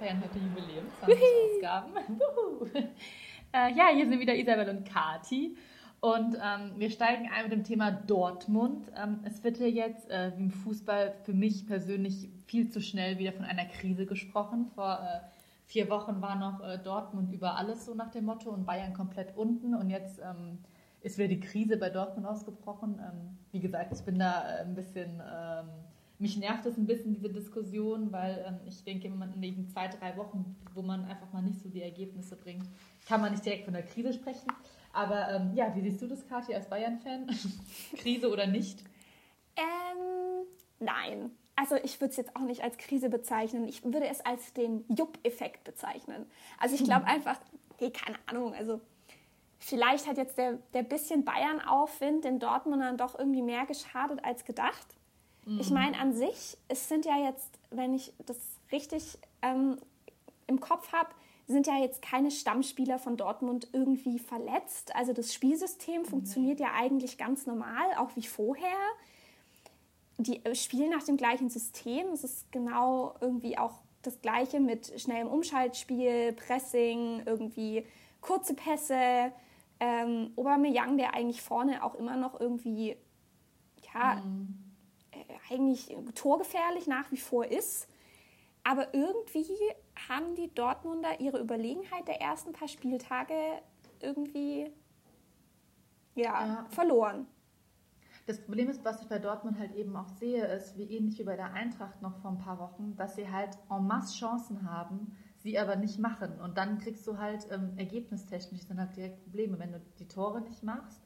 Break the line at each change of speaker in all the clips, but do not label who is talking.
feiern heute Jubiläum, 20 Ausgaben. äh, ja, hier sind wieder Isabel und Kati. Und ähm, wir steigen ein mit dem Thema Dortmund. Ähm, es wird ja jetzt äh, wie im Fußball für mich persönlich viel zu schnell wieder von einer Krise gesprochen. Vor äh, vier Wochen war noch äh, Dortmund über alles so nach dem Motto und Bayern komplett unten. Und jetzt ähm, ist wieder die Krise bei Dortmund ausgebrochen. Ähm, wie gesagt, ich bin da äh, ein bisschen ähm, mich nervt es ein bisschen, diese Diskussion, weil ähm, ich denke, man wegen zwei, drei Wochen, wo man einfach mal nicht so die Ergebnisse bringt, kann man nicht direkt von der Krise sprechen. Aber ähm, ja, wie siehst du das, Kathi, als Bayern-Fan? Krise oder nicht?
Ähm, nein. Also ich würde es jetzt auch nicht als Krise bezeichnen. Ich würde es als den Jupp-Effekt bezeichnen. Also ich glaube hm. einfach, nee, keine Ahnung, also vielleicht hat jetzt der, der bisschen Bayern-Aufwind den Dortmundern doch irgendwie mehr geschadet als gedacht. Mhm. Ich meine, an sich, es sind ja jetzt, wenn ich das richtig ähm, im Kopf habe, sind ja jetzt keine Stammspieler von Dortmund irgendwie verletzt. Also das Spielsystem mhm. funktioniert ja eigentlich ganz normal, auch wie vorher. Die äh, spielen nach dem gleichen System. Es ist genau irgendwie auch das gleiche mit schnellem Umschaltspiel, Pressing, irgendwie kurze Pässe. Ähm, Aubameyang, der eigentlich vorne auch immer noch irgendwie ja, mhm eigentlich torgefährlich nach wie vor ist. Aber irgendwie haben die Dortmunder ihre Überlegenheit der ersten paar Spieltage irgendwie ja, ja. verloren.
Das Problem ist, was ich bei Dortmund halt eben auch sehe, ist, wie ähnlich wie bei der Eintracht noch vor ein paar Wochen, dass sie halt en masse Chancen haben, sie aber nicht machen. Und dann kriegst du halt ähm, ergebnistechnisch dann halt direkt Probleme, wenn du die Tore nicht machst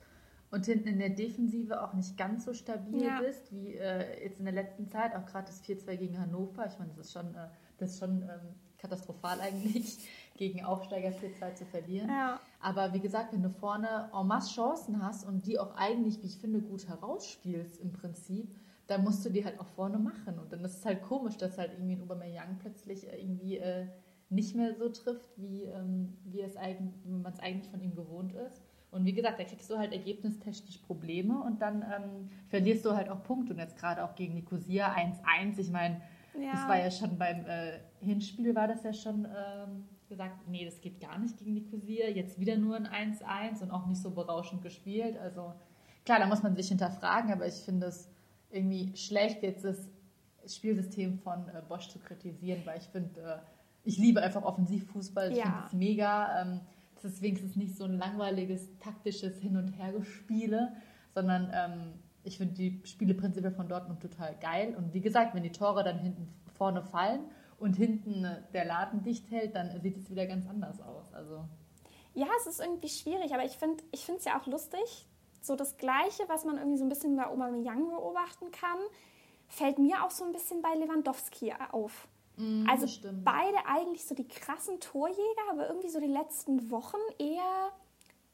und hinten in der Defensive auch nicht ganz so stabil ja. bist, wie äh, jetzt in der letzten Zeit, auch gerade das 4-2 gegen Hannover. Ich meine, das ist schon, äh, das ist schon ähm, katastrophal eigentlich, gegen Aufsteiger 4-2 zu verlieren. Ja. Aber wie gesagt, wenn du vorne en masse Chancen hast und die auch eigentlich, wie ich finde, gut herausspielst im Prinzip, dann musst du die halt auch vorne machen. Und dann ist es halt komisch, dass halt irgendwie ein Aubameyang plötzlich äh, irgendwie äh, nicht mehr so trifft, wie, ähm, wie, es wie man es eigentlich von ihm gewohnt ist. Und wie gesagt, da kriegst du halt ergebnistechnisch Probleme und dann ähm, verlierst du halt auch Punkte. Und jetzt gerade auch gegen Nicosia 1-1. Ich meine, ja. das war ja schon beim äh, Hinspiel, war das ja schon ähm, gesagt, nee, das geht gar nicht gegen Nicosia. Jetzt wieder nur ein 1-1 und auch nicht so berauschend gespielt. Also klar, da muss man sich hinterfragen, aber ich finde es irgendwie schlecht, jetzt das Spielsystem von äh, Bosch zu kritisieren, weil ich finde, äh, ich liebe einfach Offensivfußball. Ich ja. finde es mega. Ähm, ist wenigstens nicht so ein langweiliges, taktisches Hin- und Hergespiele, sondern ähm, ich finde die Spiele prinzipiell von Dortmund total geil. Und wie gesagt, wenn die Tore dann hinten vorne fallen und hinten äh, der Laden dicht hält, dann sieht es wieder ganz anders aus. Also.
Ja, es ist irgendwie schwierig, aber ich finde es ja auch lustig. So das Gleiche, was man irgendwie so ein bisschen bei Aubameyang beobachten kann, fällt mir auch so ein bisschen bei Lewandowski auf.
Mm,
also beide eigentlich so die krassen Torjäger, aber irgendwie so die letzten Wochen eher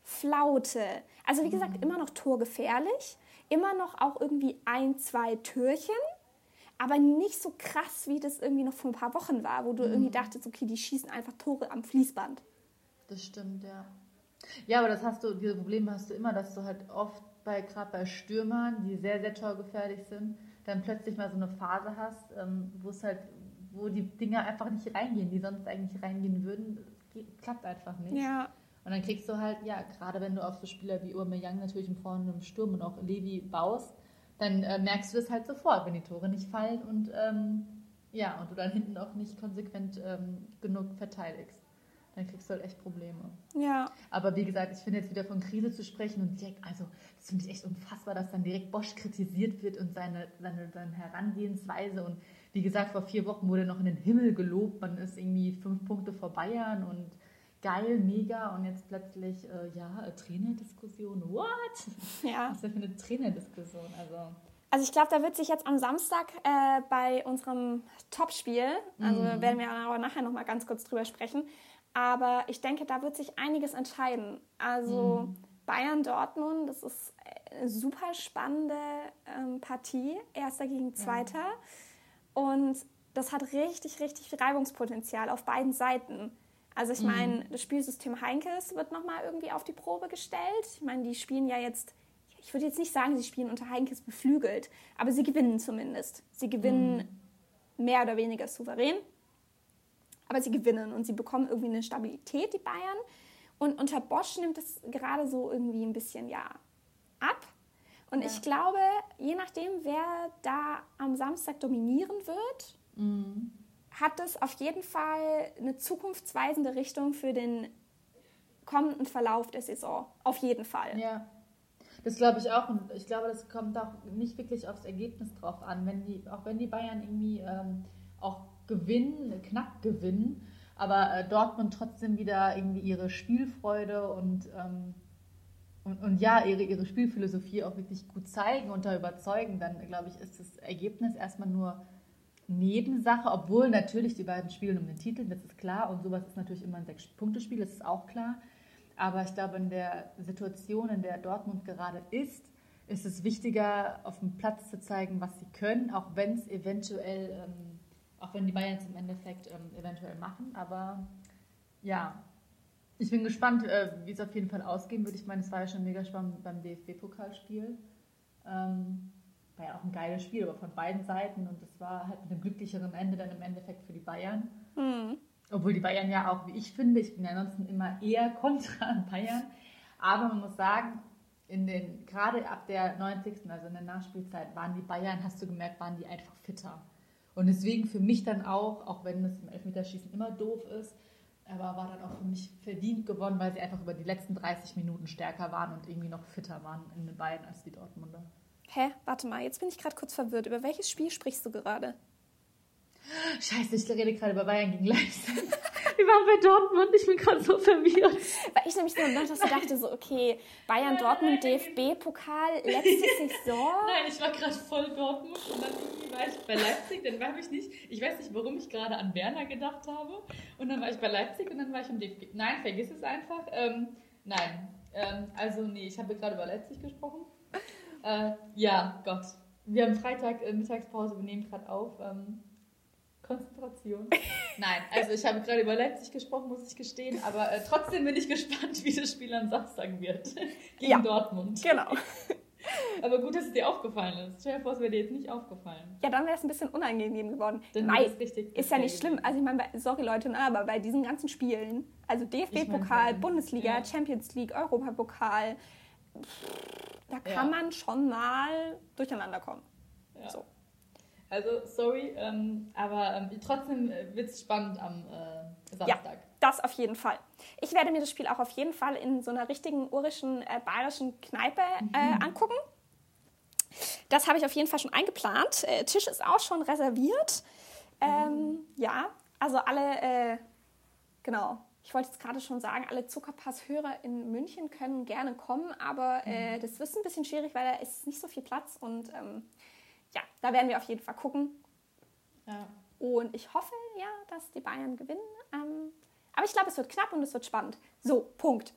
Flaute. Also wie gesagt, mm. immer noch torgefährlich, immer noch auch irgendwie ein, zwei Türchen, aber nicht so krass, wie das irgendwie noch vor ein paar Wochen war, wo du mm. irgendwie dachtest, okay, die schießen einfach Tore am Fließband.
Das stimmt, ja. Ja, aber das hast du, diese Probleme hast du immer, dass du halt oft bei, gerade bei Stürmern, die sehr, sehr torgefährlich sind, dann plötzlich mal so eine Phase hast, ähm, wo es halt wo die Dinger einfach nicht reingehen, die sonst eigentlich reingehen würden. Klappt einfach nicht.
Ja.
Und dann kriegst du halt, ja, gerade wenn du auf so Spieler wie Aubameyang natürlich im Vorne im Sturm und auch Levi baust, dann äh, merkst du das halt sofort, wenn die Tore nicht fallen und ähm, ja, und du dann hinten auch nicht konsequent ähm, genug verteidigst. Dann kriegst du halt echt Probleme.
Ja.
Aber wie gesagt, ich finde jetzt wieder von Krise zu sprechen und direkt, also das finde ich echt unfassbar, dass dann direkt Bosch kritisiert wird und seine, seine, seine Herangehensweise und wie gesagt, vor vier Wochen wurde noch in den Himmel gelobt, man ist irgendwie fünf Punkte vor Bayern und geil, mega und jetzt plötzlich, äh, ja, äh, Trainerdiskussion, what?
Ja.
Was ist denn für eine Trainerdiskussion? Also,
also ich glaube, da wird sich jetzt am Samstag äh, bei unserem Topspiel, also mhm. werden wir aber nachher noch mal ganz kurz drüber sprechen, aber ich denke, da wird sich einiges entscheiden. Also mhm. Bayern Dortmund, das ist eine super spannende ähm, Partie, erster gegen zweiter. Ja. Und das hat richtig, richtig viel Reibungspotenzial auf beiden Seiten. Also ich meine, mhm. das Spielsystem Heinkes wird nochmal irgendwie auf die Probe gestellt. Ich meine, die spielen ja jetzt, ich würde jetzt nicht sagen, sie spielen unter Heinkes beflügelt, aber sie gewinnen zumindest. Sie gewinnen mhm. mehr oder weniger souverän. aber sie gewinnen und sie bekommen irgendwie eine Stabilität, die Bayern. Und unter Bosch nimmt es gerade so irgendwie ein bisschen, ja, ab. Und ja. ich glaube, je nachdem, wer da am Samstag dominieren wird, mhm. hat es auf jeden Fall eine zukunftsweisende Richtung für den kommenden Verlauf der Saison. Auf jeden Fall.
Ja. Das glaube ich auch. Und ich glaube, das kommt auch nicht wirklich aufs Ergebnis drauf an. Wenn die, auch wenn die Bayern irgendwie ähm, auch gewinnen, knapp gewinnen, aber äh, Dortmund trotzdem wieder irgendwie ihre Spielfreude und, ähm, und, und, ja, ihre, ihre Spielphilosophie auch wirklich gut zeigen und da überzeugen, dann glaube ich, ist das Ergebnis erstmal nur Nebensache, obwohl natürlich die beiden spielen um den Titel, das ist klar und sowas ist natürlich immer ein Sechs-Punkte-Spiel, das ist auch klar. Aber ich glaube, in der Situation, in der Dortmund gerade ist, ist es wichtiger, auf dem Platz zu zeigen, was sie können, auch wenn es eventuell, ähm, auch wenn die Bayern es im Endeffekt ähm, eventuell machen. Aber ja, ich bin gespannt, äh, wie es auf jeden Fall ausgehen wird. Ich meine, es war ja schon mega spannend beim DFB-Pokalspiel. Ähm, war ja auch ein geiles Spiel, aber von beiden Seiten und es war halt mit einem glücklicheren Ende dann im Endeffekt für die Bayern. Mhm. Obwohl die Bayern ja auch, wie ich finde, ich bin ja ansonsten immer eher kontra Bayern. Aber man muss sagen, in den, gerade ab der 90. also in der Nachspielzeit, waren die Bayern, hast du gemerkt, waren die einfach fitter. Und deswegen für mich dann auch, auch wenn es im Elfmeterschießen immer doof ist, aber war dann auch für mich verdient gewonnen, weil sie einfach über die letzten 30 Minuten stärker waren und irgendwie noch fitter waren in den Bayern als die Dortmunder.
Hä? Warte mal, jetzt bin ich gerade kurz verwirrt. Über welches Spiel sprichst du gerade?
Scheiße, ich rede gerade über Bayern gegen Leipzig. Wir waren bei Dortmund, ich bin gerade so verwirrt.
Weil ich nämlich so dass ich dachte so, okay, Bayern, Dortmund, DFB-Pokal, letzte Saison.
Nein, ich war gerade voll Dortmund und dann war ich bei Leipzig, dann war ich nicht, ich weiß nicht, warum ich gerade an Werner gedacht habe. Und dann war ich bei Leipzig und dann war ich im DFB. Nein, vergiss es einfach. Ähm, nein, ähm, also nee, ich habe gerade über Leipzig gesprochen. Äh, ja, Gott. Wir haben Freitag äh, Mittagspause, wir nehmen gerade auf. Ähm, Konzentration. Nein, also ich habe gerade über Leipzig gesprochen, muss ich gestehen, aber äh, trotzdem bin ich gespannt, wie das Spiel am Samstag wird. Gegen ja, Dortmund.
Genau.
Aber gut, dass es dir aufgefallen ist. Stell dir vor, es wäre dir jetzt nicht aufgefallen.
Ja, dann wäre es ein bisschen unangenehm geworden. Dann Mai, richtig ist ja nicht schlimm. Also ich meine, sorry Leute, ne, aber bei diesen ganzen Spielen, also DFB-Pokal, Bundesliga, ja. Champions League, Europapokal, da kann ja. man schon mal durcheinander kommen. Ja. So.
Also, sorry, ähm, aber ähm, trotzdem äh, wird es spannend am äh, Samstag. Ja,
das auf jeden Fall. Ich werde mir das Spiel auch auf jeden Fall in so einer richtigen urischen, äh, bayerischen Kneipe äh, mhm. angucken. Das habe ich auf jeden Fall schon eingeplant. Äh, Tisch ist auch schon reserviert. Ähm, mhm. Ja, also alle, äh, genau, ich wollte jetzt gerade schon sagen, alle Zuckerpass-Hörer in München können gerne kommen, aber äh, mhm. das ist ein bisschen schwierig, weil da ist nicht so viel Platz und ähm, ja, da werden wir auf jeden Fall gucken. Ja. Und ich hoffe ja, dass die Bayern gewinnen. Ähm, aber ich glaube, es wird knapp und es wird spannend. So, Punkt.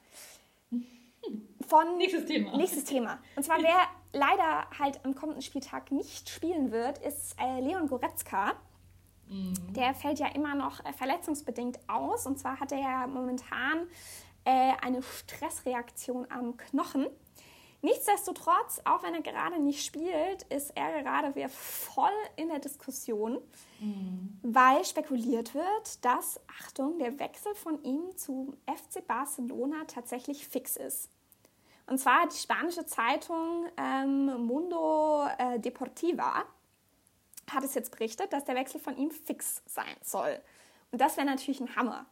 Von nächstes Thema.
Nächstes Thema. Und zwar, wer leider halt am kommenden Spieltag nicht spielen wird, ist äh, Leon Goretzka. Mhm. Der fällt ja immer noch äh, verletzungsbedingt aus. Und zwar hat er ja momentan äh, eine Stressreaktion am Knochen. Nichtsdestotrotz, auch wenn er gerade nicht spielt, ist er gerade wieder voll in der Diskussion, mhm. weil spekuliert wird, dass, Achtung, der Wechsel von ihm zu FC Barcelona tatsächlich fix ist. Und zwar hat die spanische Zeitung ähm, Mundo äh, Deportiva hat es jetzt berichtet, dass der Wechsel von ihm fix sein soll. Und das wäre natürlich ein Hammer.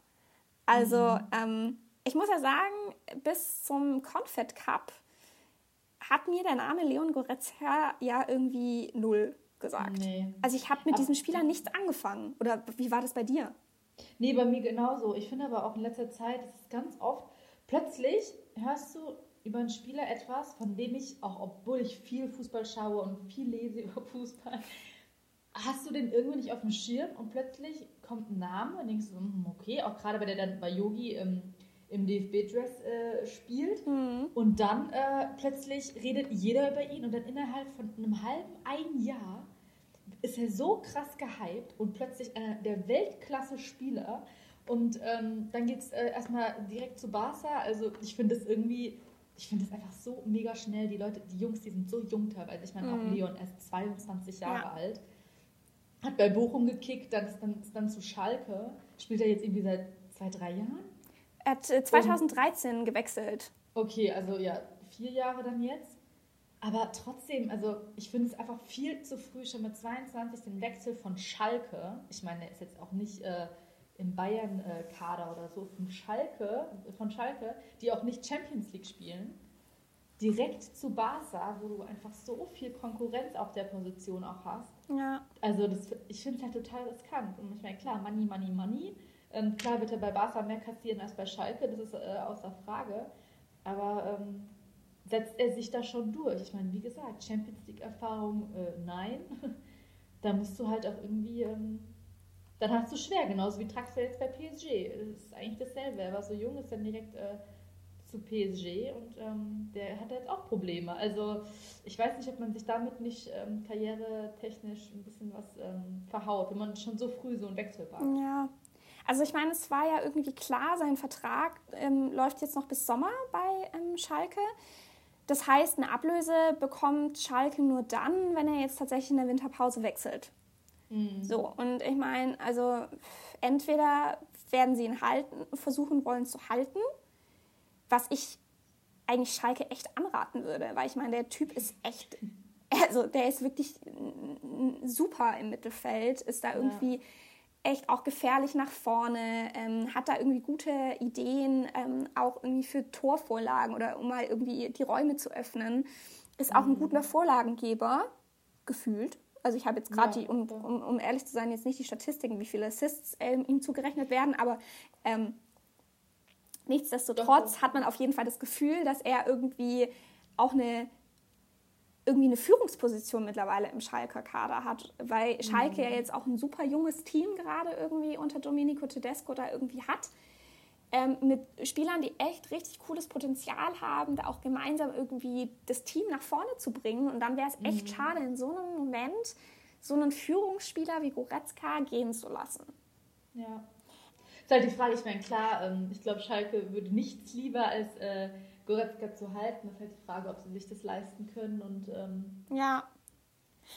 Also, mhm. ähm, ich muss ja sagen, bis zum Confed Cup hat mir der Name Leon Goretzka ja irgendwie null gesagt. Nee. Also ich habe mit diesem Spieler nichts angefangen. Oder wie war das bei dir?
Nee, bei mir genauso. Ich finde aber auch in letzter Zeit, das ist ganz oft, plötzlich hörst du über einen Spieler etwas, von dem ich, auch obwohl ich viel Fußball schaue und viel lese über Fußball, hast du den irgendwie nicht auf dem Schirm und plötzlich kommt ein Name und denkst du, hm, okay, auch gerade bei der dann bei Yogi ähm, im DFB-Dress äh, spielt. Mhm. Und dann äh, plötzlich redet jeder über ihn und dann innerhalb von einem halben, ein Jahr ist er so krass gehypt und plötzlich einer der Weltklasse-Spieler. Und ähm, dann geht es äh, erstmal direkt zu Barca. Also ich finde es irgendwie, ich finde es einfach so mega schnell. Die Leute, die Jungs, die sind so jung teilweise. Ich meine, mhm. auch Leon ist 22 Jahre ja. alt. Hat bei Bochum gekickt, dann ist dann, ist dann zu Schalke spielt er jetzt irgendwie seit zwei, drei Jahren?
Er hat 2013 Und, gewechselt.
Okay, also ja, vier Jahre dann jetzt. Aber trotzdem, also ich finde es einfach viel zu früh, schon mit 22 den Wechsel von Schalke. Ich meine, er ist jetzt auch nicht äh, im Bayern-Kader oder so, von Schalke, von Schalke, die auch nicht Champions League spielen, direkt zu Barca, wo du einfach so viel Konkurrenz auf der Position auch hast.
Ja.
Also das, ich finde es halt total riskant. Und ich meine, klar, Money, Money, Money. Ähm, klar wird er bei Barca mehr kassieren als bei Schalke, das ist äh, außer Frage. Aber ähm, setzt er sich da schon durch? Ich meine, wie gesagt, Champions League-Erfahrung, äh, nein. da musst du halt auch irgendwie, ähm, dann hast du schwer, genauso wie Traxler jetzt bei PSG. Das ist eigentlich dasselbe. Er war so jung, ist dann direkt äh, zu PSG und ähm, der hat jetzt auch Probleme. Also ich weiß nicht, ob man sich damit nicht ähm, karrieretechnisch ein bisschen was ähm, verhaut, wenn man schon so früh so einen Wechsel wagt.
Ja, also ich meine, es war ja irgendwie klar, sein Vertrag ähm, läuft jetzt noch bis Sommer bei ähm, Schalke. Das heißt, eine Ablöse bekommt Schalke nur dann, wenn er jetzt tatsächlich in der Winterpause wechselt. Mhm. So, und ich meine, also entweder werden sie ihn halten, versuchen wollen zu halten, was ich eigentlich Schalke echt anraten würde, weil ich meine, der Typ ist echt, also der ist wirklich super im Mittelfeld, ist da irgendwie ja echt auch gefährlich nach vorne, ähm, hat da irgendwie gute Ideen, ähm, auch irgendwie für Torvorlagen oder um mal irgendwie die Räume zu öffnen. Ist auch ein mhm. guter Vorlagengeber, gefühlt. Also ich habe jetzt gerade ja, die, um, um, um, ehrlich zu sein, jetzt nicht die Statistiken, wie viele Assists ähm, ihm zugerechnet werden, aber ähm, nichtsdestotrotz hat man auf jeden Fall das Gefühl, dass er irgendwie auch eine irgendwie eine Führungsposition mittlerweile im Schalker Kader hat, weil Schalke mhm. ja jetzt auch ein super junges Team gerade irgendwie unter Domenico Tedesco da irgendwie hat. Ähm, mit Spielern, die echt richtig cooles Potenzial haben, da auch gemeinsam irgendwie das Team nach vorne zu bringen. Und dann wäre es echt mhm. schade, in so einem Moment so einen Führungsspieler wie Goretzka gehen zu lassen.
Ja. Das ist halt die Frage, ich meine, klar, ähm, ich glaube, Schalke würde nichts lieber als äh, Goretzka zu halten. Das ist halt die Frage, ob sie sich das leisten können. Und, ähm,
ja.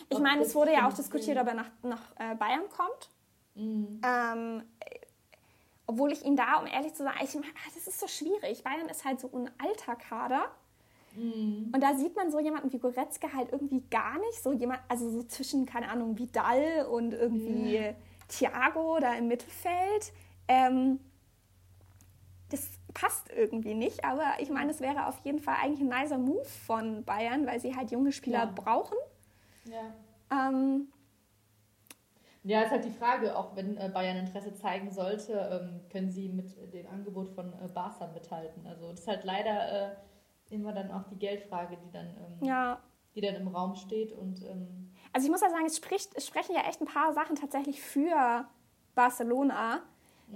Ich meine, es wurde ja auch diskutiert, ob er nach, nach äh, Bayern kommt. Mhm. Ähm, obwohl ich ihn da, um ehrlich zu sein, ich, das ist so schwierig. Bayern ist halt so ein alter Kader. Mhm. Und da sieht man so jemanden wie Goretzka halt irgendwie gar nicht. So jemand, also so zwischen, keine Ahnung, Vidal und irgendwie mhm. Thiago da im Mittelfeld. Ähm, das passt irgendwie nicht. Aber ich meine, es wäre auf jeden Fall eigentlich ein nicer Move von Bayern, weil sie halt junge Spieler ja. brauchen.
Ja. Ähm, ja, ist halt die Frage, auch wenn äh, Bayern Interesse zeigen sollte, ähm, können sie mit dem Angebot von äh, Barca mithalten. Also das ist halt leider äh, immer dann auch die Geldfrage, die dann, ähm, ja. die dann im Raum steht. Und, ähm,
also ich muss ja sagen, es, spricht, es sprechen ja echt ein paar Sachen tatsächlich für Barcelona.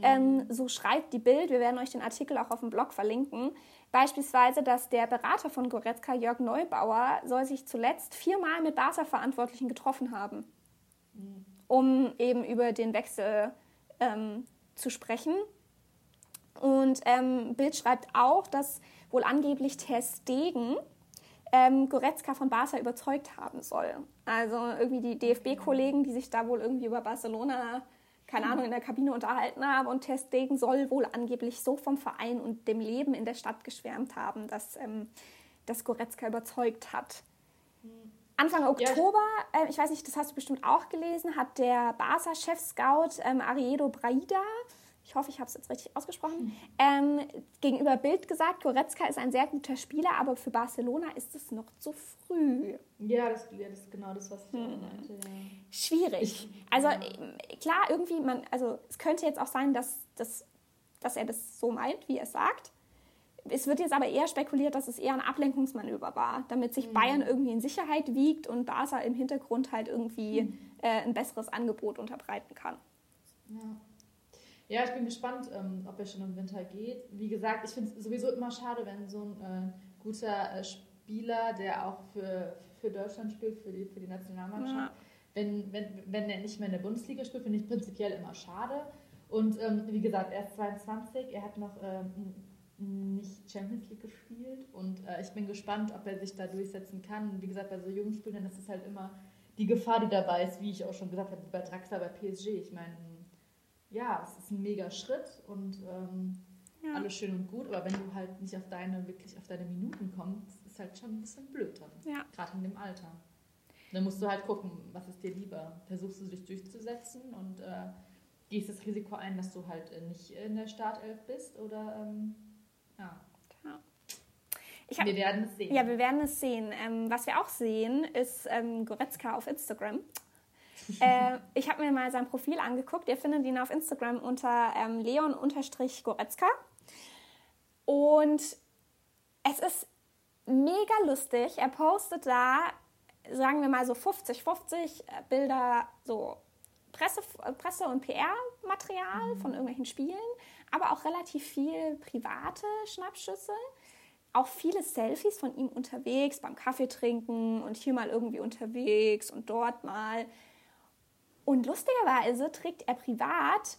Ähm, so schreibt die Bild, wir werden euch den Artikel auch auf dem Blog verlinken, beispielsweise, dass der Berater von Goretzka, Jörg Neubauer, soll sich zuletzt viermal mit Barca-Verantwortlichen getroffen haben, mhm. um eben über den Wechsel ähm, zu sprechen. Und ähm, Bild schreibt auch, dass wohl angeblich Ter Stegen ähm, Goretzka von Barca überzeugt haben soll. Also irgendwie die DFB-Kollegen, die sich da wohl irgendwie über Barcelona keine Ahnung, in der Kabine unterhalten habe. Und Ter Stegen soll wohl angeblich so vom Verein und dem Leben in der Stadt geschwärmt haben, dass ähm, das Goretzka überzeugt hat. Anfang Oktober, ja, ich, äh, ich weiß nicht, das hast du bestimmt auch gelesen, hat der Barca-Chef-Scout ähm, Ariedo Braida ich hoffe, ich habe es jetzt richtig ausgesprochen, ähm, gegenüber Bild gesagt, Goretzka ist ein sehr guter Spieler, aber für Barcelona ist es noch zu früh.
Ja, das, ja, das ist genau das, was ich hm. meinte. Ja.
Schwierig. Also ja. klar, irgendwie, man, also es könnte jetzt auch sein, dass, dass, dass er das so meint, wie er es sagt. Es wird jetzt aber eher spekuliert, dass es eher ein Ablenkungsmanöver war, damit sich mhm. Bayern irgendwie in Sicherheit wiegt und Barca im Hintergrund halt irgendwie mhm. äh, ein besseres Angebot unterbreiten kann.
Ja. Ja, ich bin gespannt, ähm, ob er schon im Winter geht. Wie gesagt, ich finde es sowieso immer schade, wenn so ein äh, guter äh, Spieler, der auch für, für Deutschland spielt, für die, für die Nationalmannschaft, ja. wenn, wenn, wenn er nicht mehr in der Bundesliga spielt, finde ich prinzipiell immer schade. Und ähm, wie gesagt, er ist 22, er hat noch ähm, nicht Champions League gespielt und äh, ich bin gespannt, ob er sich da durchsetzen kann. Wie gesagt, bei so jungen Spielern ist es halt immer die Gefahr, die dabei ist, wie ich auch schon gesagt habe, bei Draxler, bei PSG. Ich meine, ja, es ist ein mega Schritt und ähm, ja. alles schön und gut, aber wenn du halt nicht auf deine, wirklich auf deine Minuten kommst, ist halt schon ein bisschen blöd dann. Ja. Gerade in dem Alter. Dann musst du halt gucken, was ist dir lieber. Versuchst du dich durchzusetzen und äh, gehst das Risiko ein, dass du halt äh, nicht in der Startelf bist oder ähm, ja.
Hab, wir werden es sehen. Ja, wir werden es sehen. Ähm, was wir auch sehen, ist ähm, Goretzka auf Instagram. äh, ich habe mir mal sein Profil angeguckt. Ihr findet ihn auf Instagram unter ähm, leon-goretzka. Und es ist mega lustig. Er postet da, sagen wir mal so 50, 50 Bilder, so Presse, Presse und PR-Material mhm. von irgendwelchen Spielen, aber auch relativ viel private Schnappschüsse. Auch viele Selfies von ihm unterwegs, beim Kaffee trinken und hier mal irgendwie unterwegs und dort mal. Und lustigerweise trägt er privat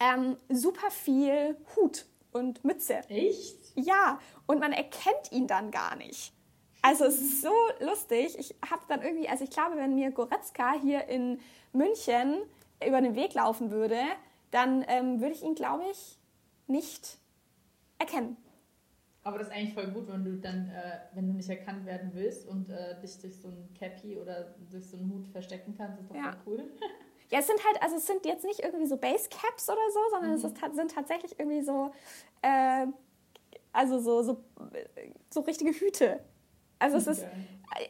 ähm, super viel Hut und Mütze.
Echt?
Ja, und man erkennt ihn dann gar nicht. Also es ist so lustig. Ich habe dann irgendwie, also ich glaube, wenn mir Goretzka hier in München über den Weg laufen würde, dann ähm, würde ich ihn, glaube ich, nicht erkennen.
Aber das ist eigentlich voll gut, wenn du dann, äh, wenn du nicht erkannt werden willst und äh, dich durch so ein Cappy oder durch so einen Hut verstecken kannst, ist doch ja. cool.
Ja, es sind halt, also es sind jetzt nicht irgendwie so Basecaps oder so, sondern mhm. es ist, sind tatsächlich irgendwie so, äh, also so, so, so richtige Hüte. Also es ist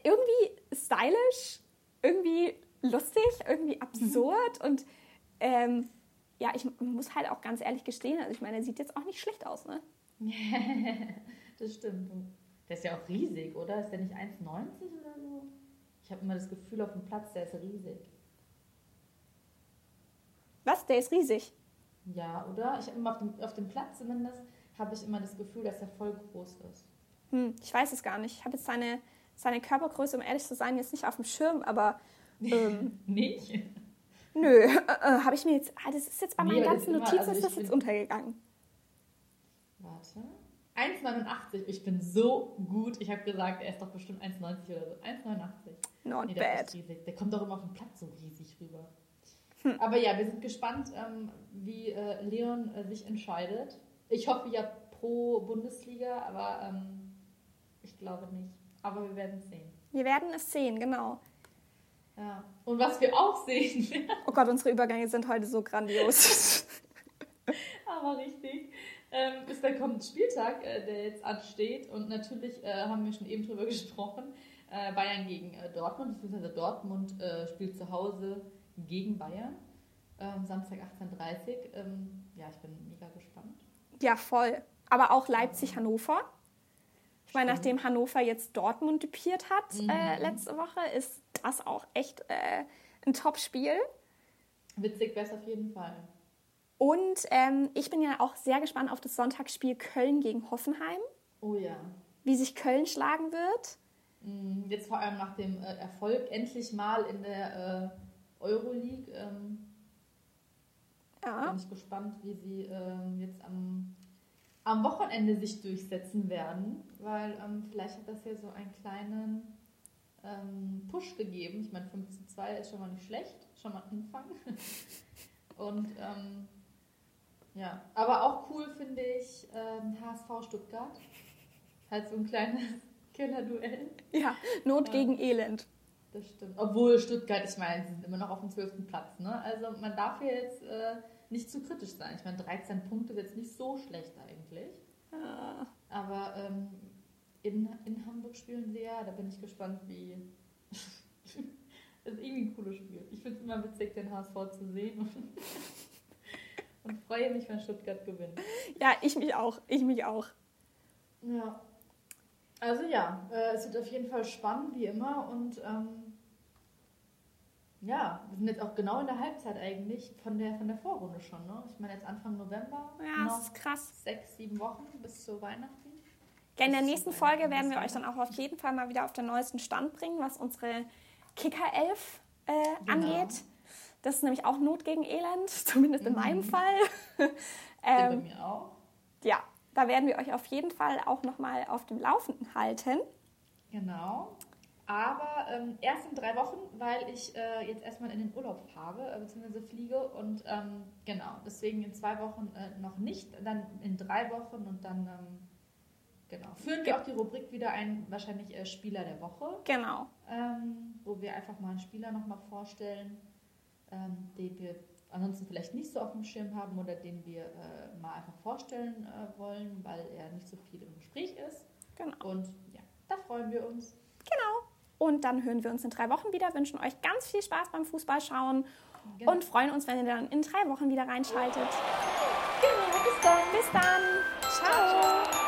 irgendwie stylisch, irgendwie lustig, irgendwie absurd mhm. und ähm, ja, ich muss halt auch ganz ehrlich gestehen, also ich meine, er sieht jetzt auch nicht schlecht aus, ne?
das stimmt. Der ist ja auch riesig, oder? Ist der nicht 1,90 oder so? Ich habe immer das Gefühl auf dem Platz, der ist riesig.
Was? Der ist riesig?
Ja, oder? Ich habe immer auf dem, auf dem Platz zumindest, habe ich immer das Gefühl, dass er voll groß ist.
Hm, ich weiß es gar nicht. Ich habe jetzt seine, seine Körpergröße, um ehrlich zu sein, jetzt nicht auf dem Schirm, aber.
Ähm, nicht?
Nö, äh, äh, habe ich mir jetzt. Ah, das ist jetzt bei meinen ganzen Notizen also ist das jetzt untergegangen.
Warte. 1,89. Ich bin so gut. Ich habe gesagt, er ist doch bestimmt 1,90 oder so. 1,89.
Not nee, der bad.
Der kommt doch immer auf den Platz so riesig rüber. Hm. Aber ja, wir sind gespannt, ähm, wie äh, Leon äh, sich entscheidet. Ich hoffe ja pro Bundesliga, aber ähm, ich glaube nicht. Aber wir werden es sehen.
Wir werden es sehen, genau.
Ja. Und was wir auch sehen.
oh Gott, unsere Übergänge sind heute so grandios.
aber richtig ähm, ist der kommende Spieltag, äh, der jetzt ansteht. Und natürlich äh, haben wir schon eben drüber gesprochen. Äh, Bayern gegen äh, Dortmund, beziehungsweise Dortmund äh, spielt zu Hause gegen Bayern. Ähm, Samstag 18.30 Uhr. Ähm, ja, ich bin mega gespannt.
Ja, voll. Aber auch Leipzig-Hannover. Ich meine, nachdem Hannover jetzt Dortmund dupiert hat äh, mhm. letzte Woche, ist das auch echt ein Top-Spiel.
Witzig wäre es auf jeden Fall.
Und ähm, ich bin ja auch sehr gespannt auf das Sonntagsspiel Köln gegen Hoffenheim.
Oh ja.
Wie sich Köln schlagen wird.
Mm, jetzt vor allem nach dem äh, Erfolg endlich mal in der äh, Euroleague. Ähm, ja. Bin ich gespannt, wie sie ähm, jetzt am, am Wochenende sich durchsetzen werden, weil ähm, vielleicht hat das ja so einen kleinen ähm, Push gegeben. Ich meine, 15 zu 2 ist schon mal nicht schlecht, schon mal Anfang. Und ähm, ja, aber auch cool finde ich ähm, HSV Stuttgart. Halt so ein kleines Killer-Duell.
Ja, Not ja. gegen Elend.
Das stimmt. Obwohl Stuttgart, ich meine, sie sind immer noch auf dem 12. Platz. Ne? Also man darf hier jetzt äh, nicht zu kritisch sein. Ich meine, 13 Punkte wird jetzt nicht so schlecht eigentlich. Ja. Aber ähm, in, in Hamburg spielen sie ja, da bin ich gespannt, wie. das ist irgendwie ein cooles Spiel. Ich finde es immer witzig, den HSV zu sehen und freue mich, wenn Stuttgart gewinnt.
Ja, ich mich auch. Ich mich auch.
Ja. Also ja, äh, es wird auf jeden Fall spannend, wie immer. Und ähm, ja, wir sind jetzt auch genau in der Halbzeit eigentlich von der, von der Vorrunde schon. Ne? Ich meine, jetzt Anfang November.
Ja, das ist krass.
Sechs, sieben Wochen bis zu Weihnachten.
Ja, in der nächsten Folge werden wir euch dann auch auf jeden Fall mal wieder auf den neuesten Stand bringen, was unsere Kicker-Elf äh, genau. angeht. Das ist nämlich auch Not gegen Elend, zumindest in mhm. meinem Fall.
ähm, bei mir auch.
Ja, da werden wir euch auf jeden Fall auch nochmal auf dem Laufenden halten.
Genau. Aber ähm, erst in drei Wochen, weil ich äh, jetzt erstmal in den Urlaub fahre, äh, beziehungsweise fliege. Und ähm, genau, deswegen in zwei Wochen äh, noch nicht, dann in drei Wochen und dann ähm, genau. führen wir auch die Rubrik wieder ein, wahrscheinlich äh, Spieler der Woche.
Genau.
Ähm, wo wir einfach mal einen Spieler nochmal vorstellen, ähm, den wir ansonsten vielleicht nicht so auf dem Schirm haben oder den wir äh, mal einfach vorstellen äh, wollen, weil er nicht so viel im Gespräch ist.
Genau.
Und ja, da freuen wir uns.
Genau. Und dann hören wir uns in drei Wochen wieder, wünschen euch ganz viel Spaß beim Fußballschauen
Genau.
und freuen uns, wenn ihr dann in drei Wochen wieder reinschaltet.
Genau, bis dann.
Bis dann. Ciao.
ciao.